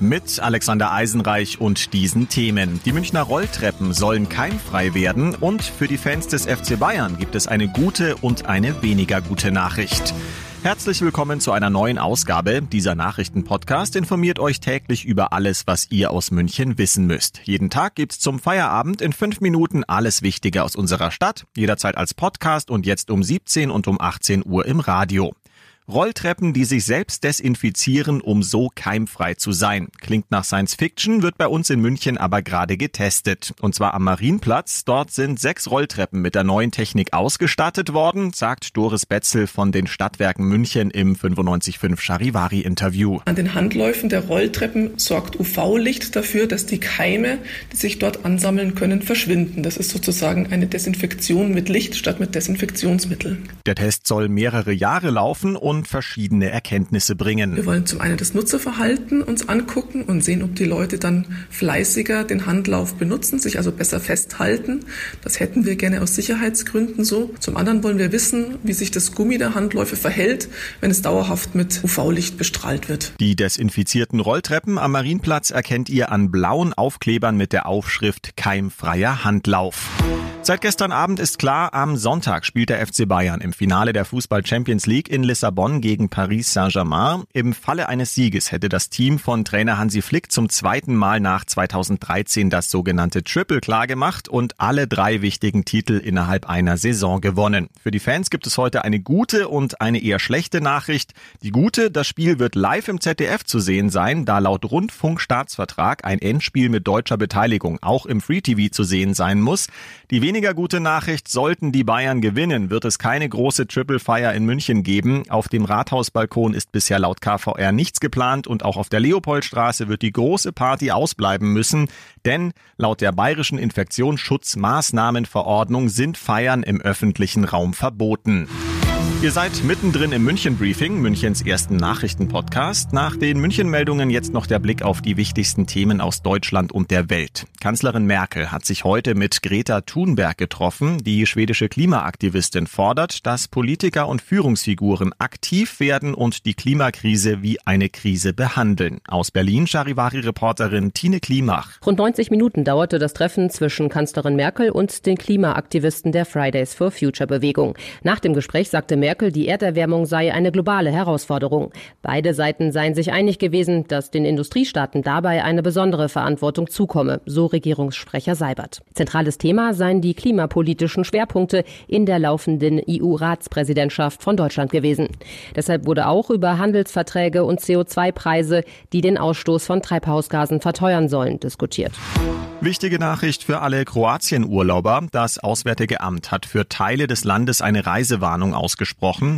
mit Alexander Eisenreich und diesen Themen. Die Münchner Rolltreppen sollen keimfrei werden und für die Fans des FC Bayern gibt es eine gute und eine weniger gute Nachricht. Herzlich willkommen zu einer neuen Ausgabe. Dieser Nachrichtenpodcast informiert euch täglich über alles, was ihr aus München wissen müsst. Jeden Tag gibt's zum Feierabend in fünf Minuten alles Wichtige aus unserer Stadt, jederzeit als Podcast und jetzt um 17 und um 18 Uhr im Radio. Rolltreppen, die sich selbst desinfizieren, um so keimfrei zu sein. Klingt nach Science Fiction, wird bei uns in München aber gerade getestet. Und zwar am Marienplatz. Dort sind sechs Rolltreppen mit der neuen Technik ausgestattet worden, sagt Doris Betzel von den Stadtwerken München im 955 Charivari Interview. An den Handläufen der Rolltreppen sorgt UV-Licht dafür, dass die Keime, die sich dort ansammeln können, verschwinden. Das ist sozusagen eine Desinfektion mit Licht statt mit Desinfektionsmittel. Der Test soll mehrere Jahre laufen und und verschiedene Erkenntnisse bringen. Wir wollen zum einen das Nutzerverhalten uns angucken und sehen, ob die Leute dann fleißiger den Handlauf benutzen, sich also besser festhalten. Das hätten wir gerne aus Sicherheitsgründen so. Zum anderen wollen wir wissen, wie sich das Gummi der Handläufe verhält, wenn es dauerhaft mit UV-Licht bestrahlt wird. Die desinfizierten Rolltreppen am Marienplatz erkennt ihr an blauen Aufklebern mit der Aufschrift Keimfreier Handlauf. Seit gestern Abend ist klar, am Sonntag spielt der FC Bayern im Finale der Fußball Champions League in Lissabon gegen Paris Saint-Germain. Im Falle eines Sieges hätte das Team von Trainer Hansi Flick zum zweiten Mal nach 2013 das sogenannte Triple klar gemacht und alle drei wichtigen Titel innerhalb einer Saison gewonnen. Für die Fans gibt es heute eine gute und eine eher schlechte Nachricht. Die gute, das Spiel wird live im ZDF zu sehen sein, da laut Rundfunkstaatsvertrag ein Endspiel mit deutscher Beteiligung auch im Free TV zu sehen sein muss. Die weniger gute Nachricht, sollten die Bayern gewinnen, wird es keine große Triple Fire in München geben. Auf dem Rathausbalkon ist bisher laut KVR nichts geplant und auch auf der Leopoldstraße wird die große Party ausbleiben müssen, denn laut der bayerischen Infektionsschutzmaßnahmenverordnung sind Feiern im öffentlichen Raum verboten. Ihr seid mittendrin im München Briefing, Münchens ersten Nachrichtenpodcast. Nach den München-Meldungen jetzt noch der Blick auf die wichtigsten Themen aus Deutschland und der Welt. Kanzlerin Merkel hat sich heute mit Greta Thunberg getroffen. Die schwedische Klimaaktivistin fordert, dass Politiker und Führungsfiguren aktiv werden und die Klimakrise wie eine Krise behandeln. Aus Berlin Charivari-Reporterin Tine Klimach. Rund 90 Minuten dauerte das Treffen zwischen Kanzlerin Merkel und den Klimaaktivisten der Fridays for Future Bewegung. Nach dem Gespräch sagte Merkel, Merkel, die Erderwärmung sei eine globale Herausforderung. Beide Seiten seien sich einig gewesen, dass den Industriestaaten dabei eine besondere Verantwortung zukomme, so Regierungssprecher Seibert. Zentrales Thema seien die klimapolitischen Schwerpunkte in der laufenden EU-Ratspräsidentschaft von Deutschland gewesen. Deshalb wurde auch über Handelsverträge und CO2-Preise, die den Ausstoß von Treibhausgasen verteuern sollen, diskutiert. Wichtige Nachricht für alle Kroatien-Urlauber. Das Auswärtige Amt hat für Teile des Landes eine Reisewarnung ausgesprochen.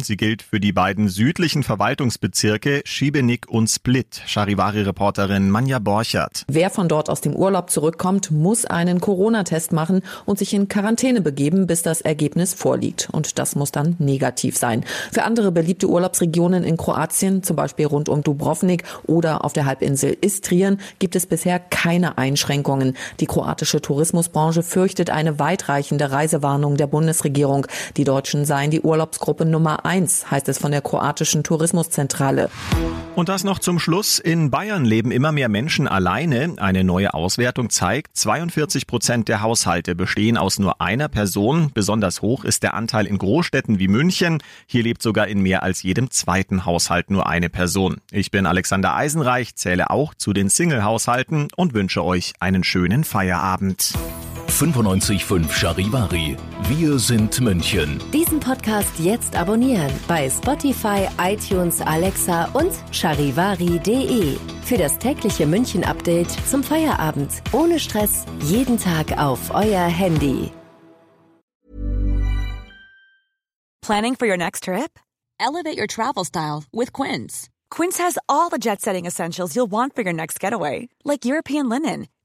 Sie gilt für die beiden südlichen Verwaltungsbezirke Šibenik und Split. Charivari-Reporterin Manja Borchert. Wer von dort aus dem Urlaub zurückkommt, muss einen Corona-Test machen und sich in Quarantäne begeben, bis das Ergebnis vorliegt. Und das muss dann negativ sein. Für andere beliebte Urlaubsregionen in Kroatien, zum Beispiel rund um Dubrovnik oder auf der Halbinsel Istrien, gibt es bisher keine Einschränkungen. Die kroatische Tourismusbranche fürchtet eine weitreichende Reisewarnung der Bundesregierung. Die Deutschen seien die Urlaubsgruppe Nummer eins, heißt es von der kroatischen Tourismuszentrale. Und das noch zum Schluss. In Bayern leben immer mehr Menschen alleine. Eine neue Auswertung zeigt, 42 Prozent der Haushalte bestehen aus nur einer Person. Besonders hoch ist der Anteil in Großstädten wie München. Hier lebt sogar in mehr als jedem zweiten Haushalt nur eine Person. Ich bin Alexander Eisenreich, zähle auch zu den Single-Haushalten und wünsche euch einen schönen Feierabend. 95.5 Charivari. Wir sind München. Diesen Podcast jetzt abonnieren bei Spotify, iTunes, Alexa und charivari.de. Für das tägliche München-Update zum Feierabend. Ohne Stress. Jeden Tag auf euer Handy. Planning for your next trip? Elevate your travel style with Quince. Quince has all the jet setting essentials you'll want for your next getaway, like European linen